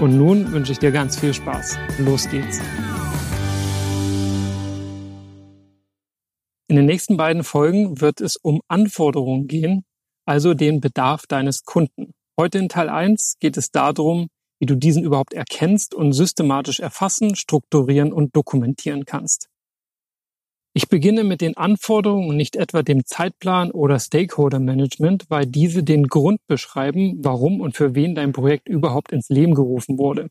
Und nun wünsche ich dir ganz viel Spaß. Los geht's. In den nächsten beiden Folgen wird es um Anforderungen gehen, also den Bedarf deines Kunden. Heute in Teil 1 geht es darum, wie du diesen überhaupt erkennst und systematisch erfassen, strukturieren und dokumentieren kannst. Ich beginne mit den Anforderungen und nicht etwa dem Zeitplan oder Stakeholder Management, weil diese den Grund beschreiben, warum und für wen dein Projekt überhaupt ins Leben gerufen wurde.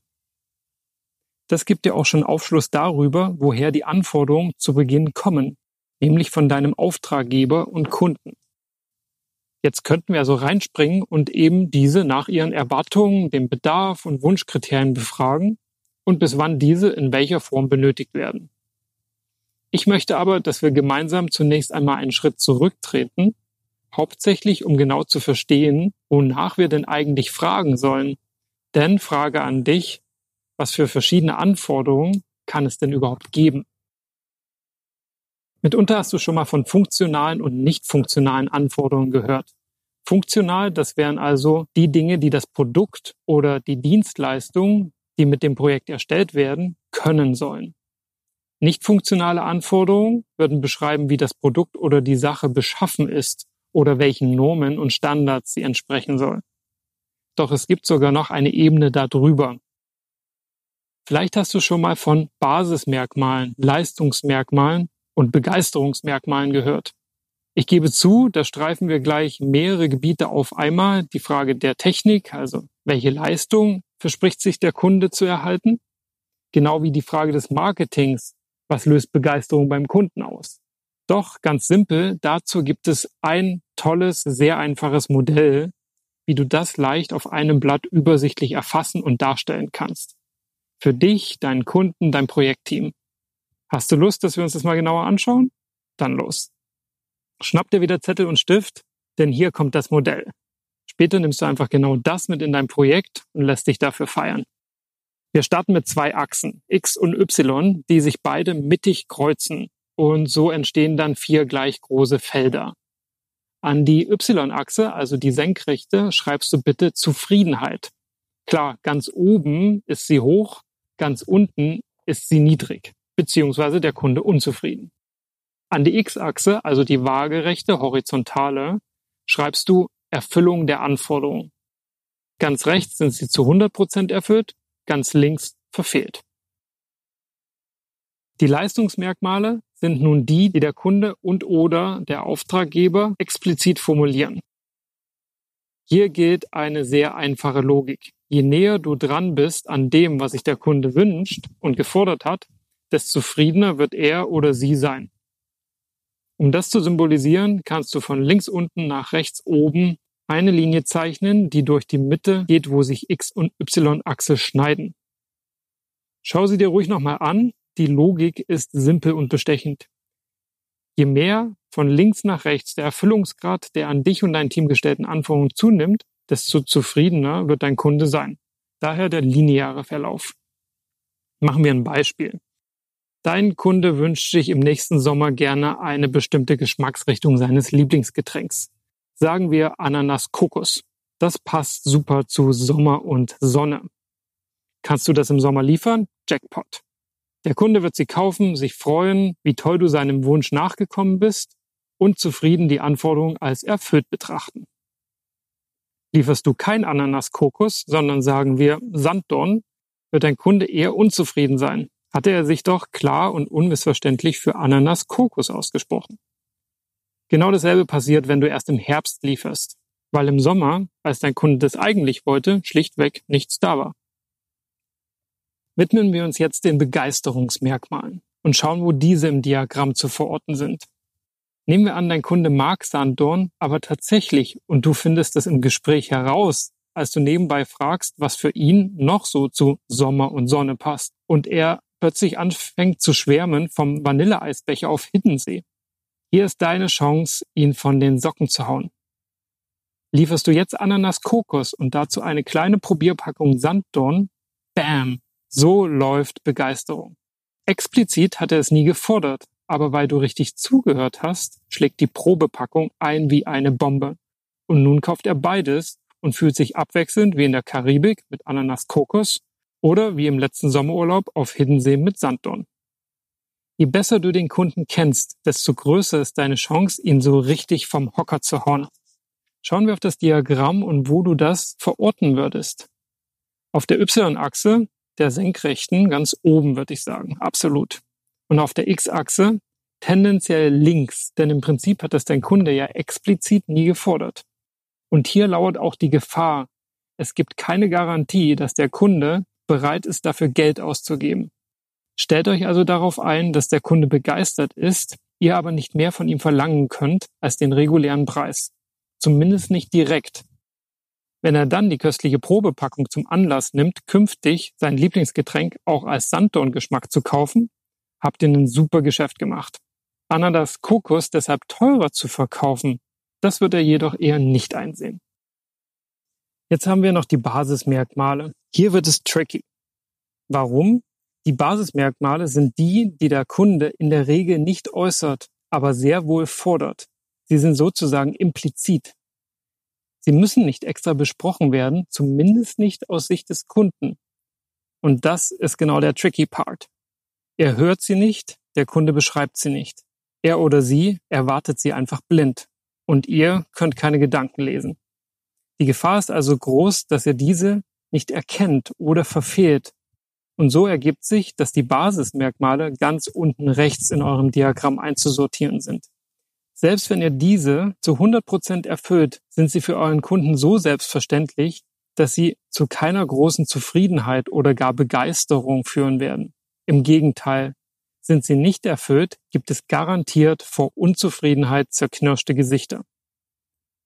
Das gibt dir auch schon Aufschluss darüber, woher die Anforderungen zu Beginn kommen, nämlich von deinem Auftraggeber und Kunden. Jetzt könnten wir also reinspringen und eben diese nach ihren Erwartungen, dem Bedarf und Wunschkriterien befragen und bis wann diese in welcher Form benötigt werden. Ich möchte aber, dass wir gemeinsam zunächst einmal einen Schritt zurücktreten, hauptsächlich um genau zu verstehen, wonach wir denn eigentlich fragen sollen. Denn Frage an dich, was für verschiedene Anforderungen kann es denn überhaupt geben? Mitunter hast du schon mal von funktionalen und nicht funktionalen Anforderungen gehört. Funktional, das wären also die Dinge, die das Produkt oder die Dienstleistung, die mit dem Projekt erstellt werden, können sollen. Nicht funktionale Anforderungen würden beschreiben, wie das Produkt oder die Sache beschaffen ist oder welchen Normen und Standards sie entsprechen soll. Doch es gibt sogar noch eine Ebene darüber. Vielleicht hast du schon mal von Basismerkmalen, Leistungsmerkmalen und Begeisterungsmerkmalen gehört. Ich gebe zu, da streifen wir gleich mehrere Gebiete auf einmal. Die Frage der Technik, also welche Leistung verspricht sich der Kunde zu erhalten, genau wie die Frage des Marketings, was löst Begeisterung beim Kunden aus? Doch ganz simpel, dazu gibt es ein tolles, sehr einfaches Modell, wie du das leicht auf einem Blatt übersichtlich erfassen und darstellen kannst. Für dich, deinen Kunden, dein Projektteam. Hast du Lust, dass wir uns das mal genauer anschauen? Dann los. Schnapp dir wieder Zettel und Stift, denn hier kommt das Modell. Später nimmst du einfach genau das mit in dein Projekt und lässt dich dafür feiern. Wir starten mit zwei Achsen, X und Y, die sich beide mittig kreuzen und so entstehen dann vier gleich große Felder. An die Y-Achse, also die Senkrechte, schreibst du bitte Zufriedenheit. Klar, ganz oben ist sie hoch, ganz unten ist sie niedrig, beziehungsweise der Kunde unzufrieden. An die X-Achse, also die waagerechte horizontale, schreibst du Erfüllung der Anforderungen. Ganz rechts sind sie zu 100 Prozent erfüllt, ganz links verfehlt. Die Leistungsmerkmale sind nun die, die der Kunde und oder der Auftraggeber explizit formulieren. Hier gilt eine sehr einfache Logik. Je näher du dran bist an dem, was sich der Kunde wünscht und gefordert hat, desto zufriedener wird er oder sie sein. Um das zu symbolisieren, kannst du von links unten nach rechts oben eine Linie zeichnen, die durch die Mitte geht, wo sich X- und Y-Achse schneiden. Schau sie dir ruhig nochmal an. Die Logik ist simpel und bestechend. Je mehr von links nach rechts der Erfüllungsgrad der an dich und dein Team gestellten Anforderungen zunimmt, desto zufriedener wird dein Kunde sein. Daher der lineare Verlauf. Machen wir ein Beispiel. Dein Kunde wünscht sich im nächsten Sommer gerne eine bestimmte Geschmacksrichtung seines Lieblingsgetränks sagen wir Ananas Kokos. Das passt super zu Sommer und Sonne. Kannst du das im Sommer liefern? Jackpot. Der Kunde wird sie kaufen, sich freuen, wie toll du seinem Wunsch nachgekommen bist und zufrieden die Anforderungen als erfüllt betrachten. Lieferst du kein Ananas-Kokos, sondern sagen wir Sanddorn, wird dein Kunde eher unzufrieden sein. Hatte er sich doch klar und unmissverständlich für Ananas-Kokos ausgesprochen. Genau dasselbe passiert, wenn du erst im Herbst lieferst, weil im Sommer, als dein Kunde das eigentlich wollte, schlichtweg nichts da war. Widmen wir uns jetzt den Begeisterungsmerkmalen und schauen, wo diese im Diagramm zu verorten sind. Nehmen wir an, dein Kunde mag Sanddorn, aber tatsächlich, und du findest es im Gespräch heraus, als du nebenbei fragst, was für ihn noch so zu Sommer und Sonne passt, und er plötzlich anfängt zu schwärmen vom Vanilleeisbecher auf Hiddensee. Hier ist deine Chance, ihn von den Socken zu hauen. Lieferst du jetzt Ananas Kokos und dazu eine kleine Probierpackung Sanddorn? Bam! So läuft Begeisterung. Explizit hat er es nie gefordert, aber weil du richtig zugehört hast, schlägt die Probepackung ein wie eine Bombe. Und nun kauft er beides und fühlt sich abwechselnd wie in der Karibik mit Ananas Kokos oder wie im letzten Sommerurlaub auf Hiddensee mit Sanddorn. Je besser du den Kunden kennst, desto größer ist deine Chance, ihn so richtig vom Hocker zu hauen. Schauen wir auf das Diagramm und wo du das verorten würdest. Auf der Y-Achse, der senkrechten, ganz oben würde ich sagen, absolut und auf der X-Achse tendenziell links, denn im Prinzip hat das dein Kunde ja explizit nie gefordert. Und hier lauert auch die Gefahr. Es gibt keine Garantie, dass der Kunde bereit ist, dafür Geld auszugeben. Stellt euch also darauf ein, dass der Kunde begeistert ist, ihr aber nicht mehr von ihm verlangen könnt als den regulären Preis. Zumindest nicht direkt. Wenn er dann die köstliche Probepackung zum Anlass nimmt, künftig sein Lieblingsgetränk auch als Sanddorn-Geschmack zu kaufen, habt ihr ein super Geschäft gemacht. Ananas Kokos deshalb teurer zu verkaufen, das wird er jedoch eher nicht einsehen. Jetzt haben wir noch die Basismerkmale. Hier wird es tricky. Warum? Die Basismerkmale sind die, die der Kunde in der Regel nicht äußert, aber sehr wohl fordert. Sie sind sozusagen implizit. Sie müssen nicht extra besprochen werden, zumindest nicht aus Sicht des Kunden. Und das ist genau der tricky Part. Er hört sie nicht, der Kunde beschreibt sie nicht. Er oder sie erwartet sie einfach blind. Und ihr könnt keine Gedanken lesen. Die Gefahr ist also groß, dass ihr diese nicht erkennt oder verfehlt. Und so ergibt sich, dass die Basismerkmale ganz unten rechts in eurem Diagramm einzusortieren sind. Selbst wenn ihr diese zu 100 Prozent erfüllt, sind sie für euren Kunden so selbstverständlich, dass sie zu keiner großen Zufriedenheit oder gar Begeisterung führen werden. Im Gegenteil, sind sie nicht erfüllt, gibt es garantiert vor Unzufriedenheit zerknirschte Gesichter.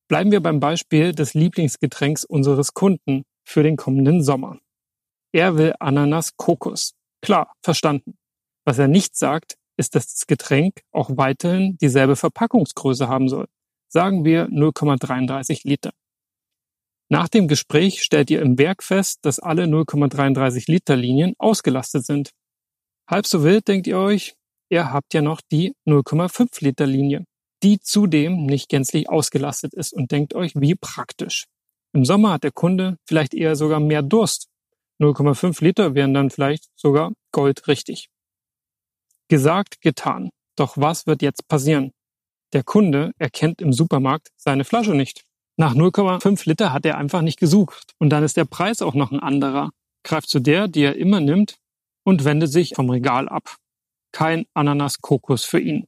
Bleiben wir beim Beispiel des Lieblingsgetränks unseres Kunden für den kommenden Sommer. Er will Ananas Kokos. Klar, verstanden. Was er nicht sagt, ist, dass das Getränk auch weiterhin dieselbe Verpackungsgröße haben soll. Sagen wir 0,33 Liter. Nach dem Gespräch stellt ihr im Werk fest, dass alle 0,33 Liter Linien ausgelastet sind. Halb so wild denkt ihr euch, ihr habt ja noch die 0,5 Liter Linie, die zudem nicht gänzlich ausgelastet ist und denkt euch, wie praktisch. Im Sommer hat der Kunde vielleicht eher sogar mehr Durst. 0,5 Liter wären dann vielleicht sogar goldrichtig. Gesagt, getan. Doch was wird jetzt passieren? Der Kunde erkennt im Supermarkt seine Flasche nicht. Nach 0,5 Liter hat er einfach nicht gesucht. Und dann ist der Preis auch noch ein anderer. Greift zu der, die er immer nimmt, und wendet sich vom Regal ab. Kein Ananas-Kokos für ihn.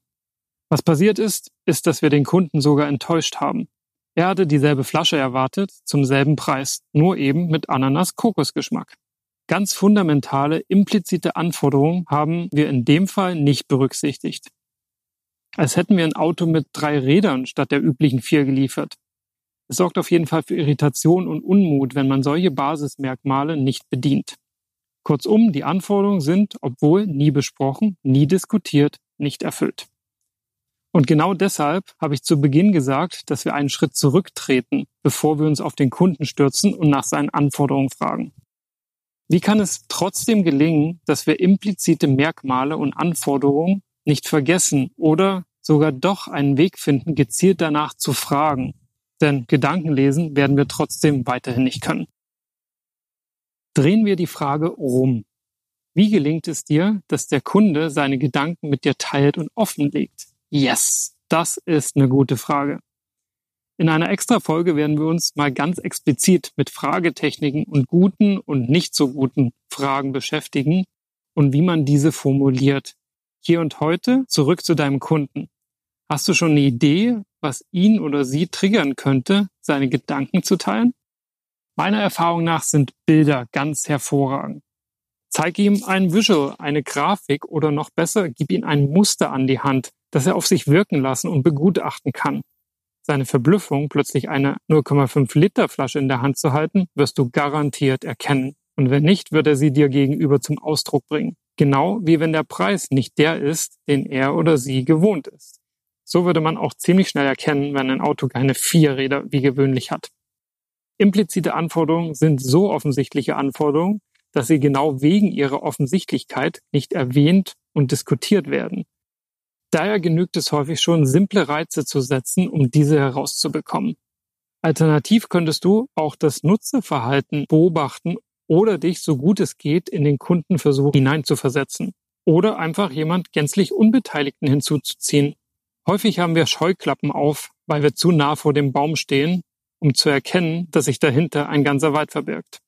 Was passiert ist, ist, dass wir den Kunden sogar enttäuscht haben. Er hatte dieselbe Flasche erwartet, zum selben Preis, nur eben mit Ananas-Kokos-Geschmack. Ganz fundamentale, implizite Anforderungen haben wir in dem Fall nicht berücksichtigt. Als hätten wir ein Auto mit drei Rädern statt der üblichen vier geliefert. Es sorgt auf jeden Fall für Irritation und Unmut, wenn man solche Basismerkmale nicht bedient. Kurzum, die Anforderungen sind, obwohl nie besprochen, nie diskutiert, nicht erfüllt. Und genau deshalb habe ich zu Beginn gesagt, dass wir einen Schritt zurücktreten, bevor wir uns auf den Kunden stürzen und nach seinen Anforderungen fragen. Wie kann es trotzdem gelingen, dass wir implizite Merkmale und Anforderungen nicht vergessen oder sogar doch einen Weg finden, gezielt danach zu fragen? Denn Gedankenlesen werden wir trotzdem weiterhin nicht können. Drehen wir die Frage rum. Wie gelingt es dir, dass der Kunde seine Gedanken mit dir teilt und offenlegt? Yes, das ist eine gute Frage. In einer Extra-Folge werden wir uns mal ganz explizit mit Fragetechniken und guten und nicht so guten Fragen beschäftigen und wie man diese formuliert. Hier und heute zurück zu deinem Kunden. Hast du schon eine Idee, was ihn oder sie triggern könnte, seine Gedanken zu teilen? Meiner Erfahrung nach sind Bilder ganz hervorragend. Zeig ihm ein Visual, eine Grafik oder noch besser, gib ihm ein Muster an die Hand, das er auf sich wirken lassen und begutachten kann. Seine Verblüffung, plötzlich eine 0,5 Liter Flasche in der Hand zu halten, wirst du garantiert erkennen. Und wenn nicht, wird er sie dir gegenüber zum Ausdruck bringen. Genau wie wenn der Preis nicht der ist, den er oder sie gewohnt ist. So würde man auch ziemlich schnell erkennen, wenn ein Auto keine vier Räder wie gewöhnlich hat. Implizite Anforderungen sind so offensichtliche Anforderungen, dass sie genau wegen ihrer Offensichtlichkeit nicht erwähnt und diskutiert werden. Daher genügt es häufig schon, simple Reize zu setzen, um diese herauszubekommen. Alternativ könntest du auch das Nutzerverhalten beobachten oder dich, so gut es geht, in den Kundenversuch hineinzuversetzen. Oder einfach jemand gänzlich Unbeteiligten hinzuzuziehen. Häufig haben wir Scheuklappen auf, weil wir zu nah vor dem Baum stehen, um zu erkennen, dass sich dahinter ein ganzer Wald verbirgt.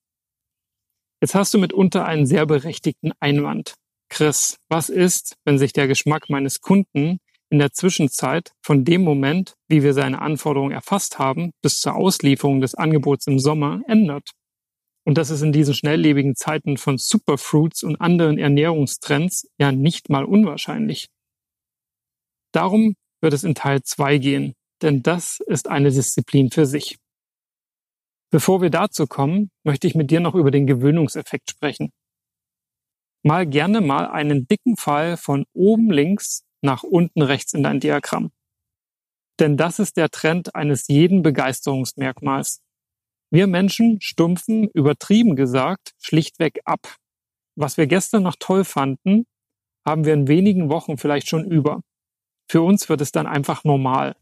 Jetzt hast du mitunter einen sehr berechtigten Einwand. Chris, was ist, wenn sich der Geschmack meines Kunden in der Zwischenzeit von dem Moment, wie wir seine Anforderungen erfasst haben, bis zur Auslieferung des Angebots im Sommer ändert? Und das ist in diesen schnelllebigen Zeiten von Superfruits und anderen Ernährungstrends ja nicht mal unwahrscheinlich. Darum wird es in Teil 2 gehen, denn das ist eine Disziplin für sich. Bevor wir dazu kommen, möchte ich mit dir noch über den Gewöhnungseffekt sprechen mal gerne mal einen dicken Pfeil von oben links nach unten rechts in dein Diagramm. Denn das ist der Trend eines jeden Begeisterungsmerkmals. Wir Menschen stumpfen, übertrieben gesagt, schlichtweg ab. Was wir gestern noch toll fanden, haben wir in wenigen Wochen vielleicht schon über. Für uns wird es dann einfach normal.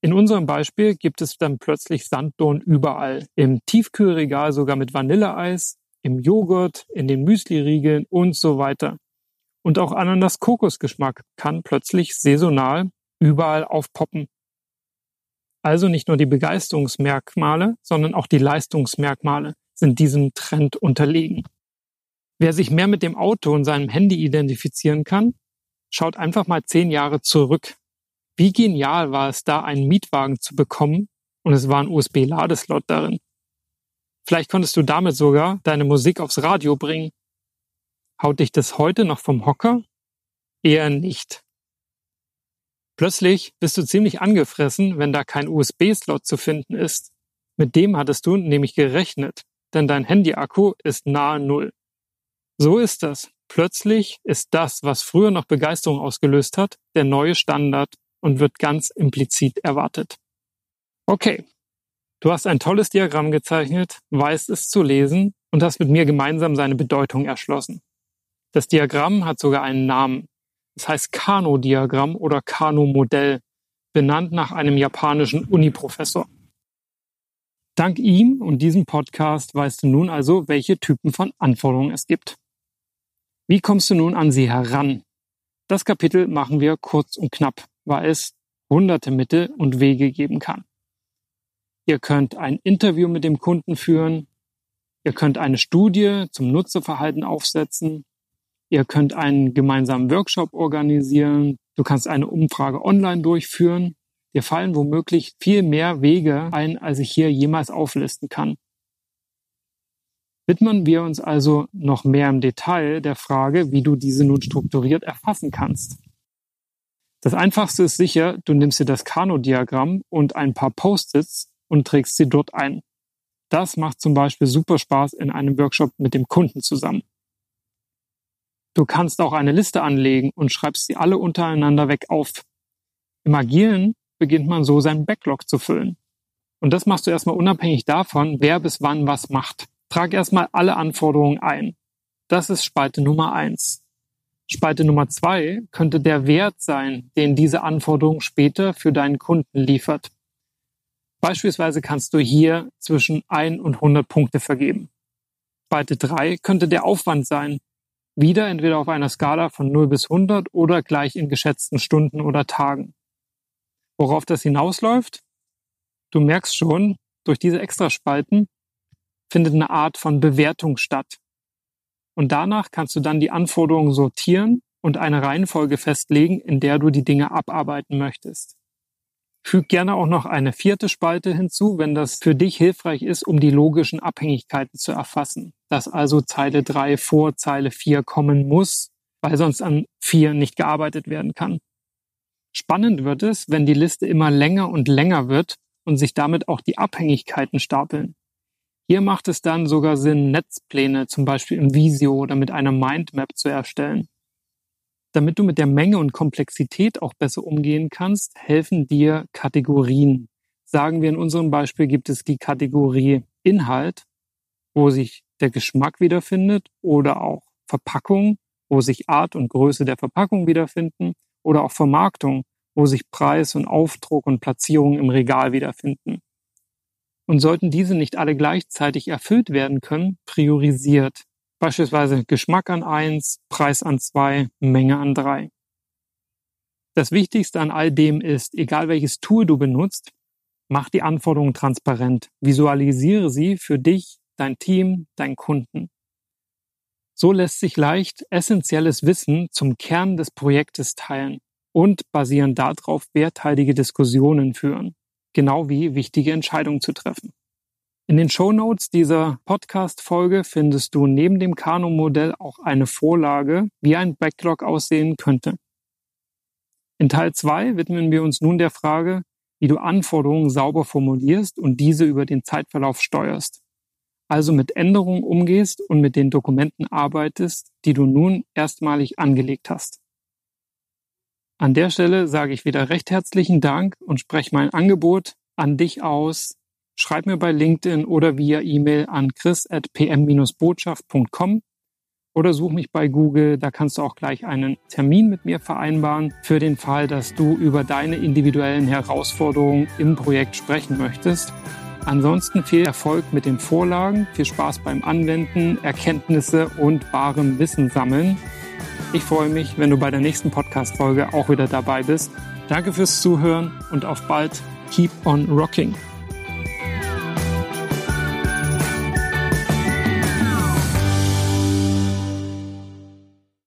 In unserem Beispiel gibt es dann plötzlich Sanddorn überall. Im Tiefkühlregal sogar mit Vanilleeis, im Joghurt, in den Müsli-Riegeln und so weiter. Und auch Ananas-Kokosgeschmack kann plötzlich saisonal überall aufpoppen. Also nicht nur die Begeisterungsmerkmale, sondern auch die Leistungsmerkmale sind diesem Trend unterlegen. Wer sich mehr mit dem Auto und seinem Handy identifizieren kann, schaut einfach mal zehn Jahre zurück. Wie genial war es da, einen Mietwagen zu bekommen und es war ein USB-Ladeslot darin. Vielleicht konntest du damit sogar deine Musik aufs Radio bringen. Haut dich das heute noch vom Hocker? Eher nicht. Plötzlich bist du ziemlich angefressen, wenn da kein USB-Slot zu finden ist. Mit dem hattest du nämlich gerechnet, denn dein Handy-Akku ist nahe Null. So ist das. Plötzlich ist das, was früher noch Begeisterung ausgelöst hat, der neue Standard und wird ganz implizit erwartet. Okay, Du hast ein tolles Diagramm gezeichnet, weißt es zu lesen und hast mit mir gemeinsam seine Bedeutung erschlossen. Das Diagramm hat sogar einen Namen. Es heißt Kano-Diagramm oder Kano-Modell, benannt nach einem japanischen Uniprofessor. Dank ihm und diesem Podcast weißt du nun also, welche Typen von Anforderungen es gibt. Wie kommst du nun an sie heran? Das Kapitel machen wir kurz und knapp, weil es hunderte Mittel und Wege geben kann. Ihr könnt ein Interview mit dem Kunden führen. Ihr könnt eine Studie zum Nutzerverhalten aufsetzen. Ihr könnt einen gemeinsamen Workshop organisieren. Du kannst eine Umfrage online durchführen. Dir fallen womöglich viel mehr Wege ein, als ich hier jemals auflisten kann. Widmen wir uns also noch mehr im Detail der Frage, wie du diese nun strukturiert erfassen kannst. Das einfachste ist sicher, du nimmst dir das Kano-Diagramm und ein paar Post-its und trägst sie dort ein. Das macht zum Beispiel super Spaß in einem Workshop mit dem Kunden zusammen. Du kannst auch eine Liste anlegen und schreibst sie alle untereinander weg auf. Im Agilen beginnt man so seinen Backlog zu füllen. Und das machst du erstmal unabhängig davon, wer bis wann was macht. Trag erstmal alle Anforderungen ein. Das ist Spalte Nummer eins. Spalte Nummer zwei könnte der Wert sein, den diese Anforderung später für deinen Kunden liefert. Beispielsweise kannst du hier zwischen 1 und 100 Punkte vergeben. Spalte 3 könnte der Aufwand sein. Wieder entweder auf einer Skala von 0 bis 100 oder gleich in geschätzten Stunden oder Tagen. Worauf das hinausläuft? Du merkst schon, durch diese Extraspalten findet eine Art von Bewertung statt. Und danach kannst du dann die Anforderungen sortieren und eine Reihenfolge festlegen, in der du die Dinge abarbeiten möchtest. Füg gerne auch noch eine vierte Spalte hinzu, wenn das für dich hilfreich ist, um die logischen Abhängigkeiten zu erfassen. Dass also Zeile 3 vor Zeile 4 kommen muss, weil sonst an 4 nicht gearbeitet werden kann. Spannend wird es, wenn die Liste immer länger und länger wird und sich damit auch die Abhängigkeiten stapeln. Hier macht es dann sogar Sinn, Netzpläne zum Beispiel im Visio oder mit einer Mindmap zu erstellen. Damit du mit der Menge und Komplexität auch besser umgehen kannst, helfen dir Kategorien. Sagen wir in unserem Beispiel gibt es die Kategorie Inhalt, wo sich der Geschmack wiederfindet oder auch Verpackung, wo sich Art und Größe der Verpackung wiederfinden oder auch Vermarktung, wo sich Preis und Aufdruck und Platzierung im Regal wiederfinden. Und sollten diese nicht alle gleichzeitig erfüllt werden können, priorisiert. Beispielsweise Geschmack an eins, Preis an zwei, Menge an drei. Das Wichtigste an all dem ist, egal welches Tool du benutzt, mach die Anforderungen transparent. Visualisiere sie für dich, dein Team, deinen Kunden. So lässt sich leicht essentielles Wissen zum Kern des Projektes teilen und basierend darauf werthaltige Diskussionen führen, genau wie wichtige Entscheidungen zu treffen. In den Show Notes dieser Podcast-Folge findest du neben dem Kano-Modell auch eine Vorlage, wie ein Backlog aussehen könnte. In Teil 2 widmen wir uns nun der Frage, wie du Anforderungen sauber formulierst und diese über den Zeitverlauf steuerst. Also mit Änderungen umgehst und mit den Dokumenten arbeitest, die du nun erstmalig angelegt hast. An der Stelle sage ich wieder recht herzlichen Dank und spreche mein Angebot an dich aus, Schreib mir bei LinkedIn oder via E-Mail an chris.pm-botschaft.com oder such mich bei Google. Da kannst du auch gleich einen Termin mit mir vereinbaren für den Fall, dass du über deine individuellen Herausforderungen im Projekt sprechen möchtest. Ansonsten viel Erfolg mit den Vorlagen, viel Spaß beim Anwenden, Erkenntnisse und wahrem Wissen sammeln. Ich freue mich, wenn du bei der nächsten Podcast-Folge auch wieder dabei bist. Danke fürs Zuhören und auf bald. Keep on rocking.